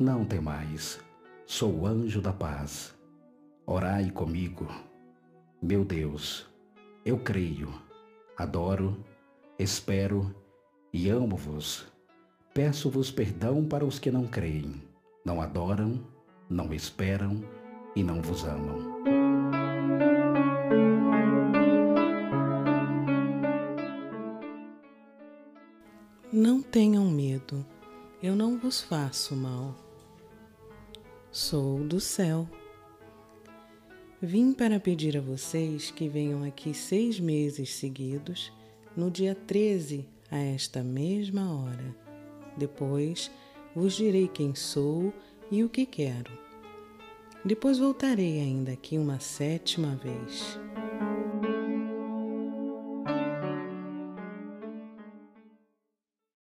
Não temais, sou o anjo da paz. Orai comigo. Meu Deus, eu creio, adoro, espero e amo-vos. Peço-vos perdão para os que não creem, não adoram, não esperam e não vos amam. Não tenham medo, eu não vos faço mal. Sou do céu. Vim para pedir a vocês que venham aqui seis meses seguidos, no dia 13, a esta mesma hora. Depois vos direi quem sou e o que quero. Depois voltarei ainda aqui uma sétima vez.